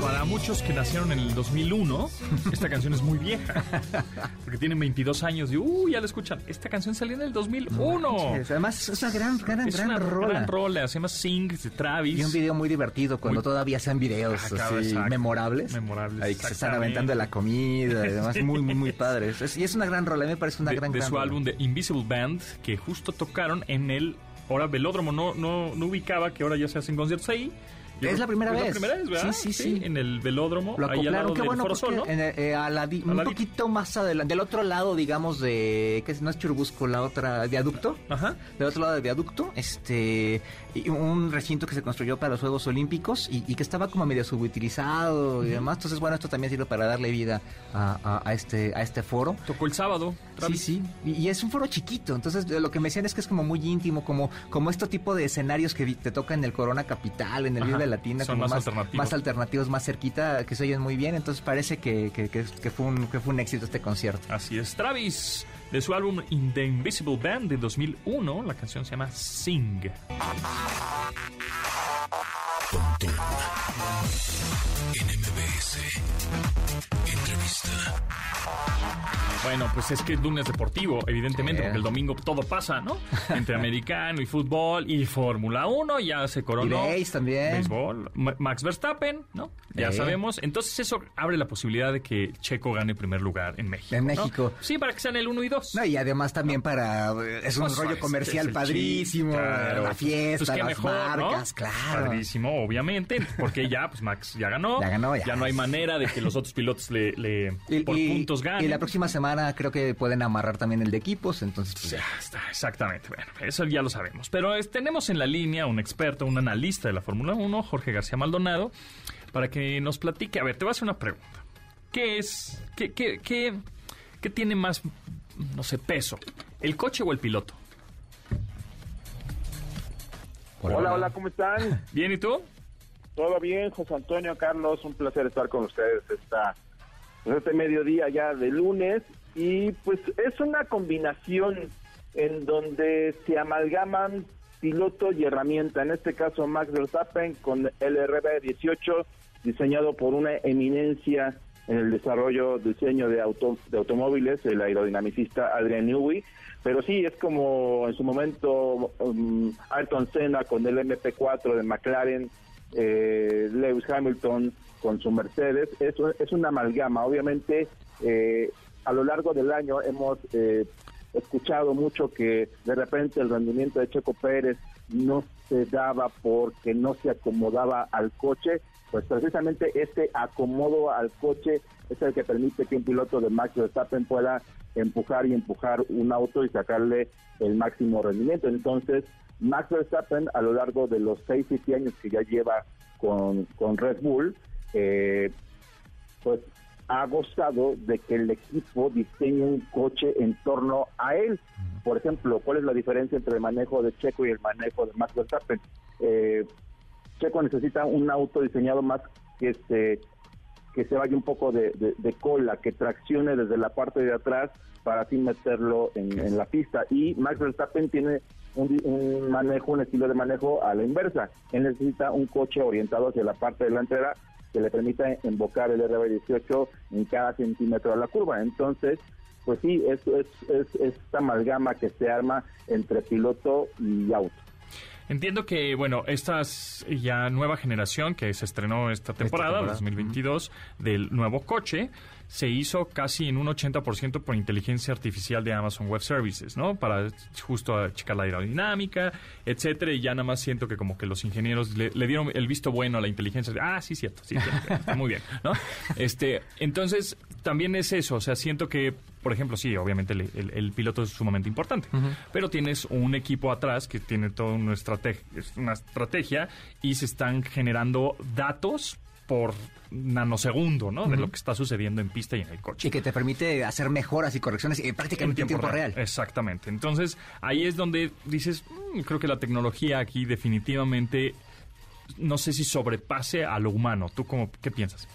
Para muchos que nacieron en el 2001, esta canción es muy vieja. Porque tienen 22 años y, uh, ya la escuchan. Esta canción salió en el 2001. Sí, Además, es una gran, gran, es gran una rola. gran rola. Se llama Sing de Travis. Y un video muy divertido cuando Muy- todavía sean videos Acaba, así exacto. memorables. Memorables, Ahí que se están aventando la comida y demás. Sí. Muy, muy, muy padres. Es- y es una gran rola. A mí me parece una de, gran, de gran su rola. álbum de Invisible Band, que justo tocaron en el ahora velódromo. No, no, no ubicaba que ahora ya se hacen conciertos ahí. Yo Es la primera es vez. La primera vez, ¿verdad? Sí, sí, sí. En el velódromo, Lo ahí al lado acoplaron, qué del bueno, Sol, ¿no? en eh, a la di- A un la di- poquito más adelante, del otro lado, digamos, de, que no es Churubusco, la otra, viaducto, Ajá. del otro lado del viaducto, este, un recinto que se construyó para los Juegos Olímpicos y, y que estaba como medio subutilizado y demás, entonces bueno, esto también sirve para darle vida a, a- a este, a este foro. Tocó el sábado. Sí, Travis. sí, y, y es un foro chiquito, entonces eh, lo que me decían es que es como muy íntimo, como como este tipo de escenarios que te toca en el Corona Capital, en el Vive Latina, son como más más, alternativos. más alternativos, más cerquita, que se oyen muy bien, entonces parece que, que, que- que fue, un, que fue un éxito este concierto. Así es. Travis, de su álbum In the Invisible Band de 2001, la canción se llama Sing. Pontón en MBS. Entrevista. Bueno, pues es que es lunes deportivo, evidentemente, Sí. porque el domingo todo pasa, ¿no? Entre americano y fútbol y Fórmula 1, ya se coronó. Y también. Béisbol. Ma- Max Verstappen, ¿no? Ya Sí. sabemos. Entonces eso abre la posibilidad de que Checo gane primer lugar en México. En ¿no? México. Sí, para que sean el 1 y 2. No, y además también para... Es un Pues, rollo comercial padrísimo, claro. la fiesta, Pues qué las mejor, ¿no? marcas, claro. Padrísimo, obviamente, porque ya, pues Max ya ganó. Ya ganó, ya. no hay manera de que los otros pilotos le, le- Y, por y- puntos ganen. y la próxima semana creo que pueden amarrar también el de equipos, entonces pues, Ya está, exactamente. Bueno, eso ya lo sabemos. Pero es- tenemos en la línea un experto, un analista de la Fórmula 1, Jorge García Maldonado, para que nos platique. A ver, te voy a hacer una pregunta. ¿Qué es, qué, qué, qué, qué tiene más, no sé, peso? ¿El coche o el piloto? Hola, hola, ¿cómo están? ¿Bien y tú? ¿Todo bien, José Antonio, Carlos? Un placer estar con ustedes esta, este mediodía ya de lunes. Y pues es una combinación en donde se amalgaman piloto y herramienta. En este caso, Max Verstappen con el RB18, diseñado por una eminencia en el desarrollo, diseño de, auto, de automóviles, el aerodinamicista Adrian Newey. Pero sí, es como en su momento um, Ayrton Senna con el MP4 de McLaren, eh, Lewis Hamilton con su Mercedes. Es, es una amalgama. Obviamente, eh, a lo largo del año hemos eh, escuchado mucho que de repente el rendimiento de Checo Pérez no se daba porque no se acomodaba al coche, pues precisamente este acomodo al coche es el que permite que un piloto de Max Verstappen pueda empujar y empujar un auto y sacarle el máximo rendimiento. Entonces, Max Verstappen a lo largo de los 6, 7 años que ya lleva con, con Red Bull, eh, pues ha gozado de que el equipo diseñe un coche en torno a él. Por ejemplo, ¿cuál es la diferencia entre el manejo de Checo y el manejo de Max Verstappen? Eh, Checo necesita un auto diseñado más que se, que se vaya un poco de, de- de cola, que traccione desde la parte de atrás para así meterlo en, en la pista. Y Max Verstappen tiene un, un manejo, un estilo de manejo a la inversa. Él necesita un coche orientado hacia la parte delantera que le permita embocar el RB18 en cada centímetro de la curva. Entonces, pues sí, es, es, es esta amalgama que se arma entre piloto y auto. Entiendo que, bueno, esta es ya nueva generación que se estrenó esta temporada, temporada. 2022, del nuevo coche, se hizo casi en un 80% por inteligencia artificial de Amazon Web Services, ¿no? Para justo checar la aerodinámica, etcétera, y ya nada más siento que como que los ingenieros le, le dieron el visto bueno a la inteligencia. Ah, sí, cierto, sí, cierto, está muy bien, ¿no? Este, entonces, también es eso, o sea, siento que, por ejemplo, sí, obviamente el, el- el piloto es sumamente importante, pero tienes un equipo atrás que tiene toda una estrategia, una estrategia y se están generando datos por nanosegundo, ¿no? De lo que está sucediendo en pista y en el coche. y que te permite hacer mejoras y correcciones eh, prácticamente en tiempo, real. Exactamente. Entonces, ahí es donde dices, "Mm, creo que la tecnología aquí definitivamente, no sé si sobrepase a lo humano. ¿Tú cómo, qué piensas?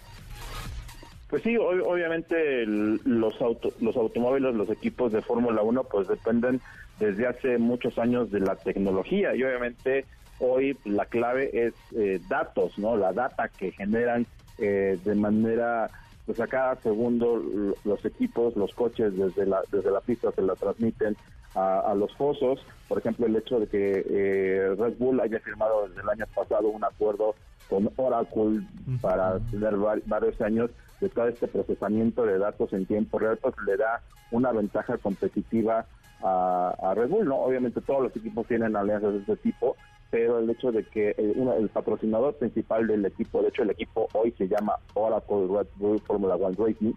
Pues sí, ob- obviamente el- los, auto- los automóviles, los equipos de Fórmula 1, pues dependen desde hace muchos años de la tecnología y obviamente hoy la clave es eh, datos, ¿no? La data que generan eh, de manera, pues a cada segundo los equipos, los coches desde la, desde la pista se la transmiten a, los fosos. Por ejemplo, el hecho de que eh, Red Bull haya firmado desde el año pasado un acuerdo con Oracle para tener varios años de todo este procesamiento de datos en tiempo real, pues le da una ventaja competitiva a, Red Bull, ¿no? Obviamente todos los equipos tienen alianzas de este tipo, pero el hecho de que el, el, patrocinador principal del equipo, de hecho el equipo hoy se llama Oracle Red Bull Formula One Racing,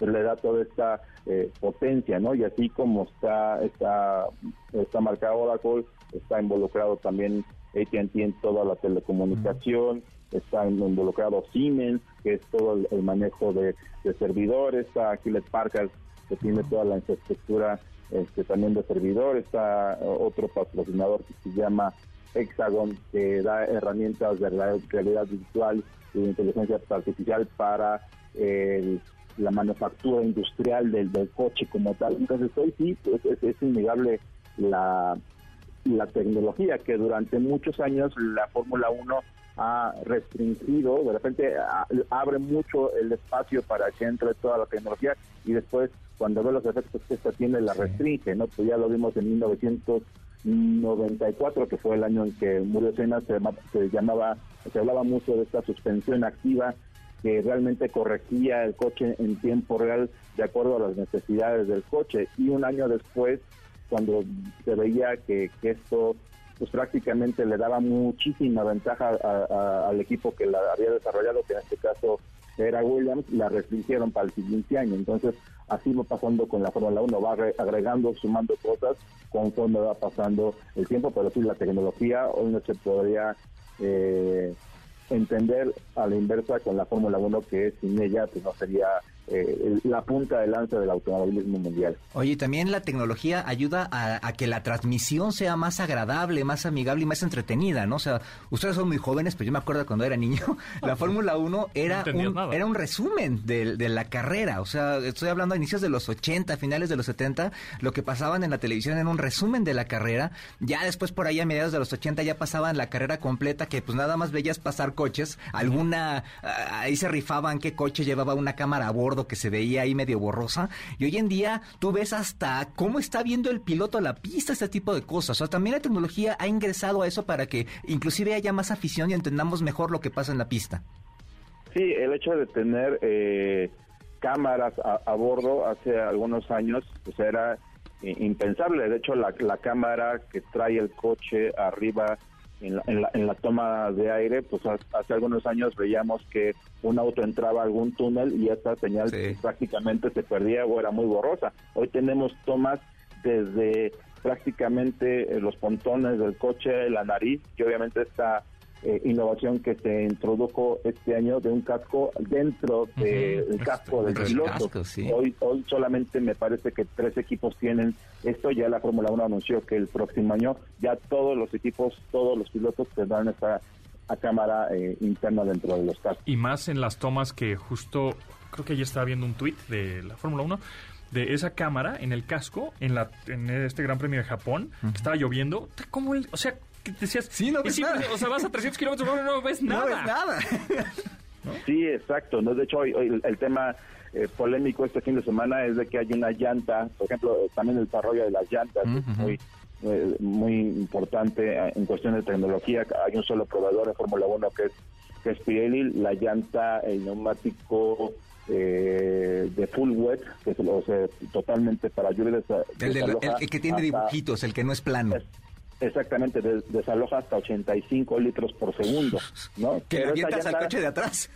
le da toda esta eh, potencia, ¿no? Y así como está, está, está marcado Oracle, está involucrado también AT&T en toda la telecomunicación, está involucrado Siemens, que es todo el, manejo de, servidores, está Hewlett Packard, que tiene toda la infraestructura este, también de servidores, está otro patrocinador que se llama Hexagon, que da herramientas de realidad virtual y de inteligencia artificial para la manufactura industrial del, coche como tal. Entonces hoy sí pues, es, es innegable la, la tecnología que durante muchos años la Fórmula 1 ha restringido, de repente abre mucho el espacio para que entre toda la tecnología y después cuando ve los efectos que esta tiene la restringe, ¿no? Pues ya lo vimos en 1994, que fue el año en que murió Senna, se, se llamaba, se hablaba mucho de esta suspensión activa que realmente corregía el coche en tiempo real de acuerdo a las necesidades del coche y un año después cuando se veía que, que esto pues prácticamente le daba muchísima ventaja al equipo que la había desarrollado, que en este caso era Williams, la restringieron para el siguiente año. Entonces, así va pasando con la Fórmula 1, va agregando, sumando cosas conforme va pasando el tiempo, pero sí la tecnología hoy no se podría eh, entender a la inversa con la Fórmula 1 que sin ella pues no sería eh, la punta de lanza del automovilismo mundial. Oye, también la tecnología ayuda a, que la transmisión sea más agradable, más amigable y más entretenida, ¿no? O sea, ustedes son muy jóvenes, pero yo me acuerdo cuando era niño, la Fórmula 1 era, un, era un resumen de, de, la carrera. O sea, estoy hablando a inicios de los 80, finales de los 70, lo que pasaban en la televisión era un resumen de la carrera. Ya después, por ahí a mediados de los 80, ya pasaban la carrera completa, que pues nada más veías pasar coches. Alguna, ahí se rifaban qué coche llevaba una cámara a bordo que se veía ahí medio borrosa. Y hoy en día tú ves hasta cómo está viendo el piloto la pista, este tipo de cosas. O sea, también la tecnología ha ingresado a eso para que inclusive haya más afición y entendamos mejor lo que pasa en la pista. Sí, el hecho de tener eh, cámaras a, bordo hace algunos años pues era impensable. De hecho, la cámara que trae el coche arriba en la, en la, toma de aire, pues hace algunos años veíamos que un auto entraba a algún túnel y esta señal prácticamente se perdía o era muy borrosa. Hoy tenemos tomas desde prácticamente eh, los pontones del coche, la nariz, que obviamente está eh, innovación que se introdujo este año de un casco dentro del casco del piloto. Hoy, hoy solamente me parece que tres equipos tienen esto, ya la Fórmula 1 anunció que el próximo año ya todos los equipos, todos los pilotos tendrán esta a cámara eh, interna dentro de los cascos. Y más en las tomas que justo, creo que ya estaba viendo un tuit de la Fórmula 1 de esa cámara en el casco en la en este Gran Premio de Japón que estaba lloviendo como el, o sea decías, sí, no ves nada. O sea, vas a 300 kilómetros por hora no ves nada. No ves nada. Sí, exacto. ¿no? De hecho, hoy, el, tema eh, polémico este fin de semana es de que hay una llanta, por ejemplo, también el desarrollo de las llantas es muy, eh, muy importante eh, en cuestión de tecnología. Hay un solo proveedor de Fórmula 1 que es, que es Pirelli. La llanta, el neumático de full wet, que es o sea, totalmente para lluvia. El, el, que tiene dibujitos, el que no es plano. Exactamente, desaloja hasta 85 litros por segundo, ¿no? Que pero avientas al coche de atrás.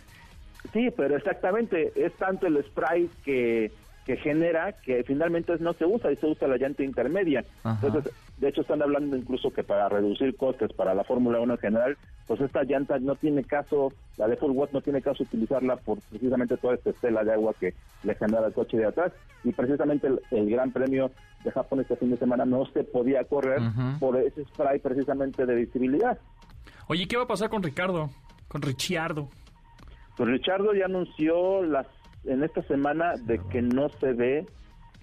Sí, pero exactamente, es tanto el spray que, que genera que finalmente no se usa y se usa la llanta intermedia. Entonces, de hecho están hablando incluso que para reducir costes para la Fórmula 1 en general, pues esta llanta no tiene caso, la de full watt no tiene caso utilizarla por precisamente toda esta estela de agua que le genera el coche de atrás y precisamente el, Gran Premio de Japón este fin de semana no se podía correr por ese spray precisamente de visibilidad. Oye, ¿qué va a pasar con Ricardo? Con Ricciardo. Pues Richardo ya anunció las en esta semana de que no se ve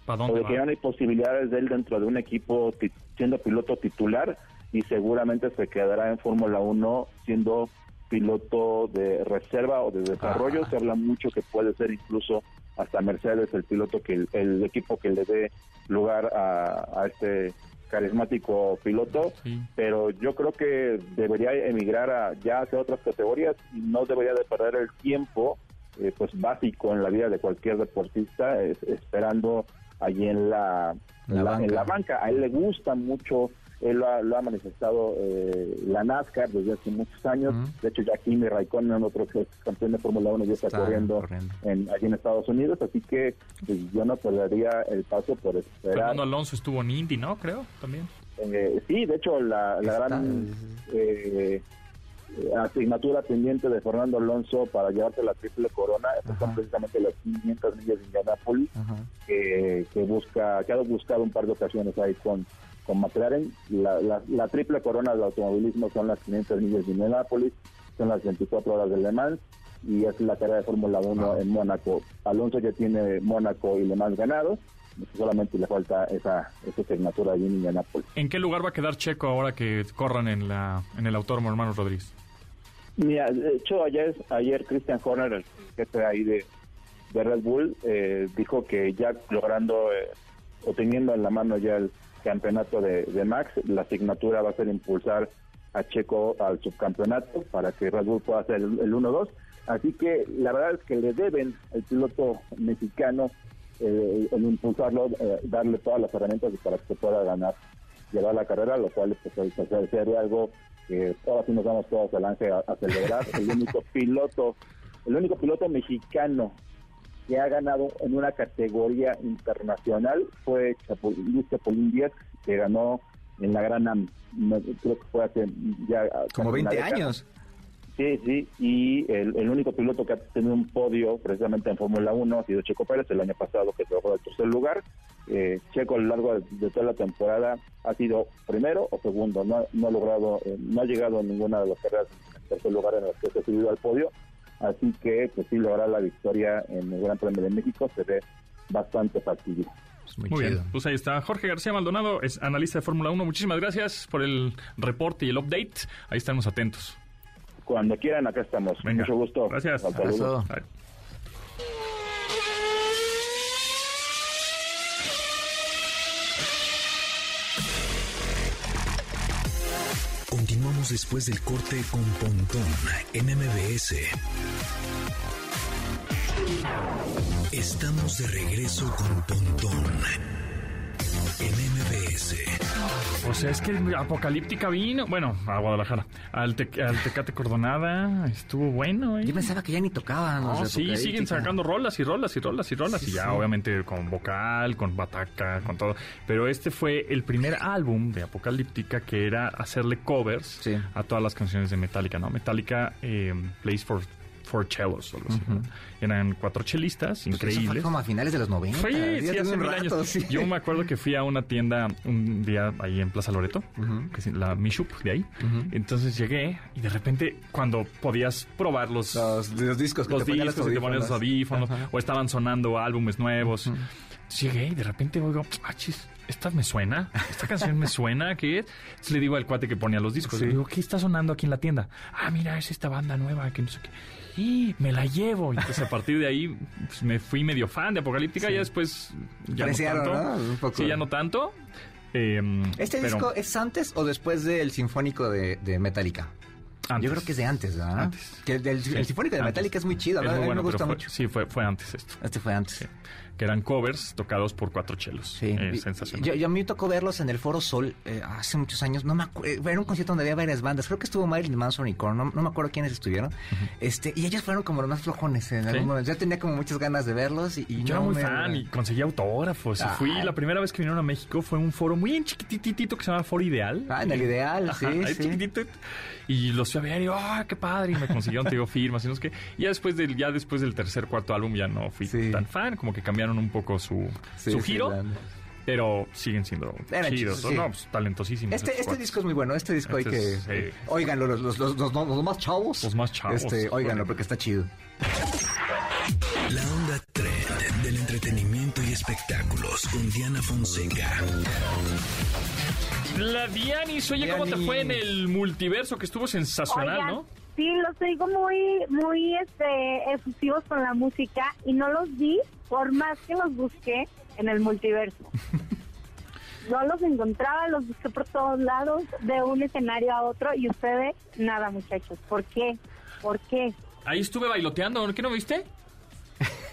o de que ya no hay posibilidades de él dentro de un equipo siendo piloto titular y seguramente se quedará en Fórmula 1 siendo piloto de reserva o de desarrollo. Ah. Se habla mucho que puede ser incluso hasta Mercedes el piloto que el, el equipo que le dé lugar a, a este carismático piloto, Sí. pero yo creo que debería emigrar a, ya hacia otras categorías y no debería de perder el tiempo eh, pues básico en la vida de cualquier deportista es- esperando allí en la, La en la- banca. en la banca. A él le gusta mucho, él lo ha, lo ha manifestado eh, la NASCAR desde hace muchos años. De hecho, ya Kimi Raikkonen, otro que es campeón de Fórmula 1, ya está, Está corriendo, corriendo. En, allí en Estados Unidos. Así que pues, yo no perdería el paso por esperar. Fernando Alonso estuvo en Indy, ¿no? Creo, también. Eh, sí, de hecho, la, la Está- gran eh, asignatura pendiente de Fernando Alonso para llevarse la triple corona. Pues, son precisamente las 500 millas de Indianápolis que, que busca que ha buscado un par de ocasiones ahí con con McLaren. La, la, la triple corona del automovilismo son las 500 millas de Indianápolis son las 24 horas de Le Mans y es la carrera de Fórmula 1 Wow. en Mónaco. Alonso ya tiene Mónaco y Le Mans ganados solamente le falta esa esa asignatura allí en Indianápolis ¿En qué lugar va a quedar Checo ahora que corran en la en el autódromo Hermanos Rodríguez? Mira, de hecho ayer, ayer Christian Horner, el jefe ahí de, de Red Bull, eh, dijo que ya logrando eh, o teniendo en la mano ya el campeonato de, de Max, la asignatura va a ser impulsar a Checo al subcampeonato para que Red Bull pueda hacer el, el 1-2. Así que la verdad es que le deben al piloto mexicano eh, el impulsarlo, eh, darle todas las herramientas para que se pueda ganar, llevar la carrera, lo cual pues, pues, sería algo que ahora sí nos vamos todos al ángel a, a celebrar. El único piloto, el único piloto mexicano que ha ganado en una categoría internacional fue Chapulín, Luis Chapulín Díaz, que ganó en la Gran Am. Creo que fue hace ya Como casi una 20 década. años. Sí, sí, y el, el único piloto que ha tenido un podio precisamente en Fórmula 1 ha sido Checo Pérez el año pasado que trabajó el tercer lugar. Eh, Checo a lo largo de, de toda la temporada ha sido primero o segundo, no, no ha logrado, eh, no ha llegado a ninguna de las carreras en tercer lugar en las que se ha subido al podio, así que pues sí lograr la victoria en el Gran Premio de México se ve bastante factible. Pues muy, bien, pues ahí está. Jorge García Maldonado es analista de Fórmula 1. Muchísimas gracias por el reporte y el update. Ahí estamos atentos. Cuando quieran, acá estamos. Venga. Mucho gusto. Gracias. Hasta luego. Continuamos después del corte con Pontón en MBS. Estamos de regreso con Pontón MBS. O sea, es que Apocalíptica vino. Bueno, a Guadalajara. Al, Te- al Tecate Cordonada. Estuvo bueno, ¿eh? Yo pensaba que ya ni tocaban. No, sí, siguen sacando rolas y rolas y rolas y rolas. Sí, y ya, sí. obviamente, con vocal, con bataca, con todo. Pero este fue el primer álbum de Apocalíptica que era hacerle covers Sí. a todas las canciones de Metallica, ¿no? Metallica eh, Plays for, for Cellos, o algo así, ¿no? Eran cuatro chelistas Pues eso fue increíbles. como a finales de los 90. Fue, ya sí, tiene hace mil rato, años. sí. Yo me acuerdo que fui a una tienda un día ahí en Plaza Loreto, que es la Mishup de ahí. Entonces llegué y de repente cuando podías probar los, Los, los discos que los te ponían los discos y te ponías los audífonos o estaban sonando álbumes nuevos. Llegué y de repente oigo, ah, chis, esta me suena, esta canción me suena, ¿qué es? Entonces le digo al cuate que ponía los discos, Sí. le digo, ¿qué está sonando aquí en la tienda? Ah, mira, es esta banda nueva que no sé qué. Y me la llevo. Y entonces a partir de ahí pues, me fui medio fan de Apocalíptica y ya después ya no tanto. ¿no? Un poco. Sí, ya no tanto. Eh, ¿Este pero disco es antes o después del Sinfónico de, de Metallica? antes. Yo creo que es de antes, ¿verdad? Antes. Que el, del- Sí, el Sinfónico de antes. Metallica es muy chido, Es ¿verdad? muy a mí me gusta fue- mucho. Sí, fue, fue antes esto. Este fue antes. Sí. Que eran covers tocados por cuatro chelos. Sí. Eh, sensacional. Yo, yo a mí me tocó verlos en el Foro Sol eh, hace muchos años. No me acu- eh, Era un concierto donde había varias bandas. Creo que estuvo Marilyn Manson y Korn. No, no me acuerdo quiénes estuvieron. este Y ellos fueron como los más flojones en algún Sí. momento. Yo tenía como muchas ganas de verlos. Y, y Yo no era muy me- fan y conseguí autógrafos. Y fui Ay. la primera vez que vinieron a México fue un foro muy chiquititito que se llama Foro Ideal. Ah, en el Ideal, sí, ahí sí. chiquitito. Y los fui a ver y ¡ah, qué padre! Y me consiguieron, te digo, firmas y no sé qué. Y ya después del, ya después del tercer, cuarto álbum ya no fui Sí. tan fan. Como que cambiaron un poco su, Sí, su giro. pero siguen siendo Eran chidos. chidos, sí. No, pues, talentosísimos. Este, este cuates. disco es muy bueno. Este disco hay Este que. es, sí. eh, óiganlo, los, los, los, los- los más chavos. Los más chavos. Este, óiganlo, porque está chido. La onda trend del entretenimiento y espectáculos con Diana Fonseca. La Dianis, oye, ¿cómo te fue en el multiverso que estuvo sensacional, Oigan, no? Sí, los digo muy, muy este, efusivos con la música y no los vi por más que los busqué en el multiverso. no los encontraba, los busqué por todos lados, de un escenario a otro y ustedes, nada muchachos. ¿Por qué? ¿Por qué? Ahí estuve bailoteando, ¿qué no viste?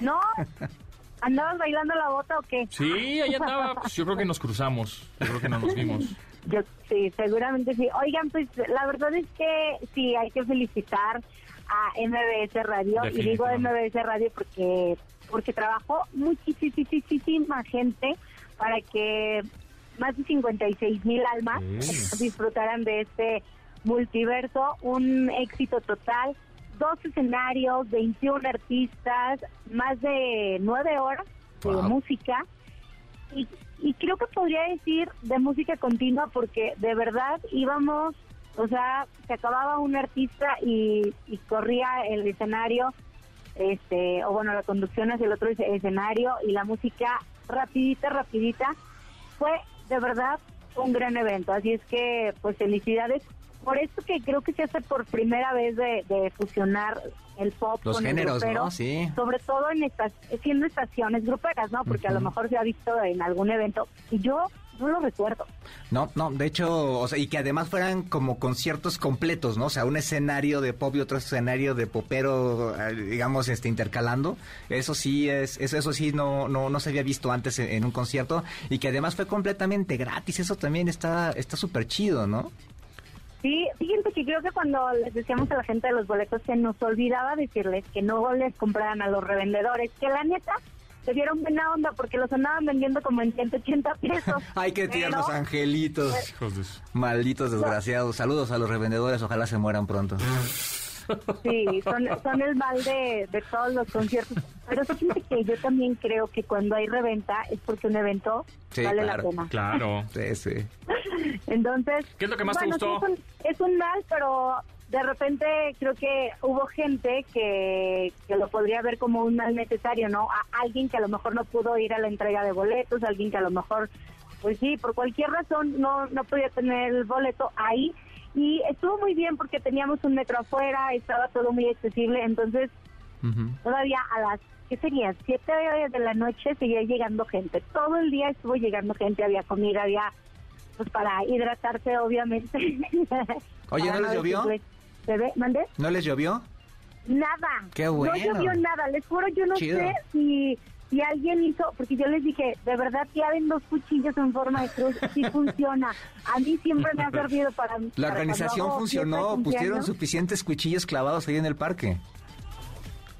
¿No? ¿Andabas bailando la bota o qué? Sí, ahí andaba. Pues yo creo que nos cruzamos. Yo creo que no nos vimos. Yo sí, seguramente sí. Oigan, pues la verdad es que sí, hay que felicitar a MBS Radio. Y digo. MBS Radio porque, porque trabajó muchísima gente para que más de 56 mil almas disfrutaran de este multiverso. Un éxito total. Dos escenarios, 21 artistas, más de nueve horas de música y, y creo que podría decir de música continua porque de verdad íbamos, o sea, se acababa un artista y, y corría el escenario, este, o bueno, la conducción hacia el otro es- escenario y la música rapidita, rapidita. Fue de verdad un gran evento, así es que pues felicidades. Por esto que creo que se hace por primera vez de, de fusionar el pop Los con géneros, el grupero, ¿no? Sí. sobre todo en estas, siendo estaciones gruperas, ¿no? Porque a lo mejor se ha visto en algún evento y yo no lo recuerdo. No, no, de hecho, o sea, y que además fueran como conciertos completos, ¿no? O sea, un escenario de pop y otro escenario de popero, eh, digamos, este, intercalando. Eso sí es, eso, eso sí no, no, no se había visto antes en, en un concierto y que además fue completamente gratis. Eso también está, está súper chido, ¿no? Sí, fíjense que creo que cuando les decíamos a la gente de los boletos se nos olvidaba decirles que no les compraran a los revendedores, que la neta se dieron buena onda porque los andaban vendiendo como en 180 pesos. Ay, qué tiernos Pero- angelitos. Hijos de su- Malditos desgraciados. Saludos a los revendedores, ojalá se mueran pronto. Sí, son, son el mal de, de todos los conciertos. Pero fíjense que yo también creo que cuando hay reventa es porque un evento Sí, vale claro. la pena. Claro. Sí, sí. Entonces, ¿Qué es lo que más te gustó? sí, Es un, es un mal, pero de repente creo que hubo gente que, que lo podría ver como un mal necesario, ¿no? A alguien que a lo mejor no pudo ir a la entrega de boletos, alguien que a lo mejor, pues sí, por cualquier razón no, no podía tener el boleto ahí. Y estuvo muy bien porque teníamos un metro afuera, estaba todo muy accesible, entonces todavía a las, ¿qué sería? Siete de la noche seguía llegando gente. Todo el día estuvo llegando gente, había comida, había, pues para hidratarse, obviamente. Oye, ¿no les llovió? ¿Se ve? ¿Mande? ¿No les llovió? Nada. Qué bueno. No llovió nada, les juro, yo no Chido. sé si, si alguien hizo, porque yo les dije, de verdad que ven dos cuchillos en forma de cruz, sí funciona. A mí siempre me ha servido para... La organización funcionó, pusieron suficientes cuchillos clavados ahí en el parque.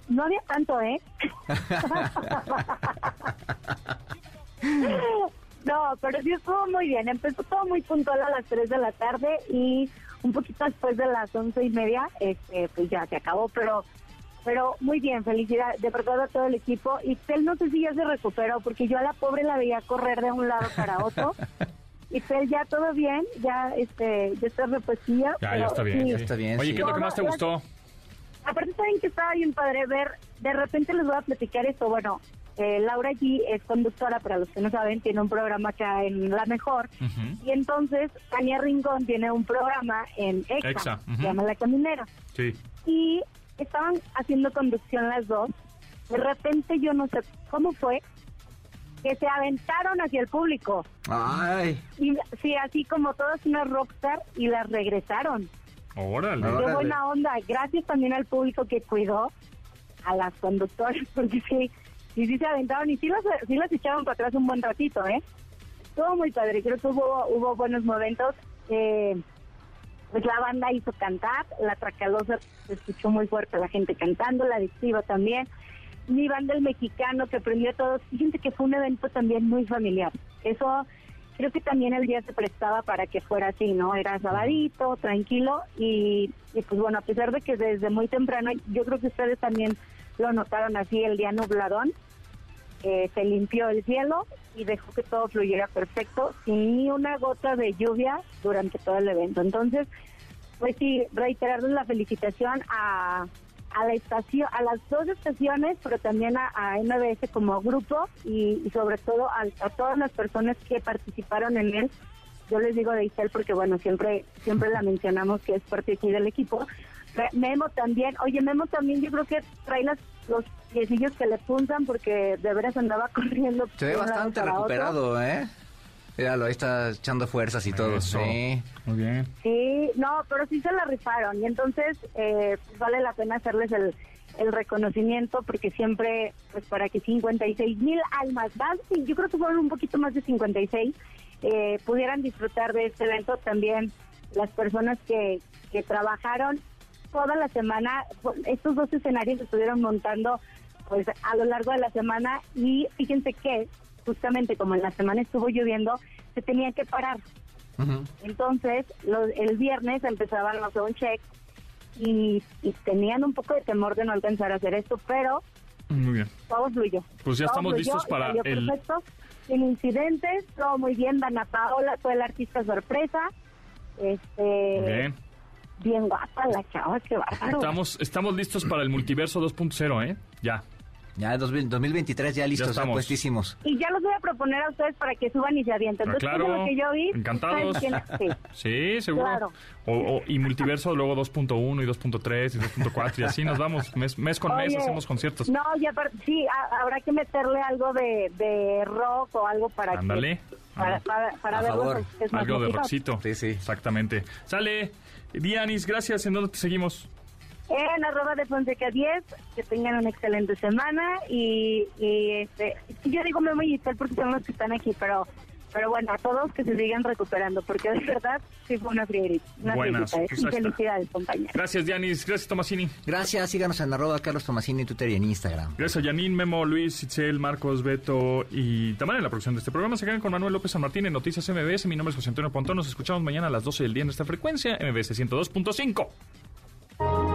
No había tanto, ¿eh? no, pero sí estuvo muy bien. Empezó todo muy puntual a las 3 de la tarde y un poquito después de las once y media, este, pues ya se acabó, pero pero muy bien, felicidad de verdad a todo el equipo. Y Tel no sé si ya se recuperó, porque yo a la pobre la veía correr de un lado para otro. Y Tel ya todo bien, ya este, ya está repuestilla. Ya, ya está bien. sí. Ya está bien, Oye, sí. ¿qué es lo que más te gustó? Aparte saben que estaba bien padre ver, de repente les voy a platicar esto, bueno, eh, Laura G es conductora, para los que no saben, tiene un programa acá en La Mejor, y entonces Tania Rincón tiene un programa en EXA, Exa, se llama La Caminera, Sí. y estaban haciendo conducción las dos, de repente yo no sé cómo fue, que se aventaron hacia el público, Ay, y sí, así como todas unas rockstar, y las regresaron. Órale. Qué Órale. buena onda. Gracias también al público que cuidó a las conductoras, porque sí, sí, sí se aventaron y sí las, sí las echaron para atrás un buen ratito, ¿eh? Estuvo muy padre, creo que hubo, hubo buenos momentos. Eh, pues la banda hizo cantar, la Tracalosa se escuchó muy fuerte la gente cantando, la adictiva también. Mi banda el mexicano que prendió a todos. Fíjense que fue un evento también muy familiar. Eso creo que también el día se prestaba para que fuera así, ¿no? Era sabadito, tranquilo y, y pues bueno, a pesar de que desde muy temprano, yo creo que ustedes también lo notaron así, el día nubladón, eh, se limpió el cielo y dejó que todo fluyera perfecto, sin ni una gota de lluvia durante todo el evento. Entonces, pues sí, reiterarles la felicitación a, a la estación, a las dos estaciones, pero también a, a MBS como grupo y, sobre todo a, todas las personas que participaron en él, yo les digo de Isel porque bueno, siempre siempre la mencionamos que es parte aquí del equipo. Me- Memo también, oye Memo también yo creo que trae las, los piecillos que le puntan porque de veras andaba corriendo. Se ve bastante otro. recuperado, ¿eh? Míralo, ahí está echando fuerzas y todo. Eso. Sí. Muy bien. Sí, no, pero sí se la rifaron y entonces eh, pues vale la pena hacerles el, el reconocimiento porque siempre, pues para que 56 mil almas más, yo creo que fueron un poquito más de 56, eh, pudieran disfrutar de este evento también las personas que, que trabajaron toda la semana, estos dos escenarios se estuvieron montando pues a lo largo de la semana y fíjense que justamente como en la semana estuvo lloviendo, se tenían que parar. Entonces, los- el viernes empezaban los un check y, y tenían un poco de temor de no alcanzar a hacer esto, pero Muy bien. todo fluyó. Pues ya Todo estamos fluyó listos para el- perfecto, sin incidentes, todo muy bien. Dana Paola fue la artista sorpresa. Este, bien. bien guapa la chava, qué bárbaro. Estamos, estamos listos para el multiverso 2.0, ¿eh? Ya. Ya en 2000 2023 ya listos, ya estamos. puestísimos. Y ya los voy a proponer a ustedes para que suban y se avienten. Ah, Entonces, claro. todo lo que yo vi, Encantados. Sí. Seguro. Claro. O, o- y multiverso luego 2.1 y 2.3 y 2.4 y así nos vamos. Mes, mes con mes Oye, hacemos conciertos. No, ya sí, ha- habrá que meterle algo de, de rock o algo para Ándale. que para, para, para A favor. Algo de rockcito. Sí, sí. Exactamente. Sale. Dianis, gracias. ¿En dónde te seguimos? En arroba de Fonseca 10, que tengan una excelente semana y, y este, yo digo Memo y Giselle porque son los que están aquí, pero pero bueno, a todos que se sigan recuperando, porque de verdad sí fue una frierita. Una Buenas, frierita, ¿eh? pues y felicidades, compañeros. Gracias, Dianis. Gracias, Tomasini. Gracias, síganos en arroba Carlos Tomasini en Twitter y en Instagram. Gracias a Janine, Memo, Luis, Itzel, Marcos, Beto y Tamara en la producción de este programa. Se quedan con Manuel López San Martín en Noticias MBS. Mi nombre es José Antonio Pontón. Nos escuchamos mañana a las 12 del día en esta frecuencia, MBS 102.5.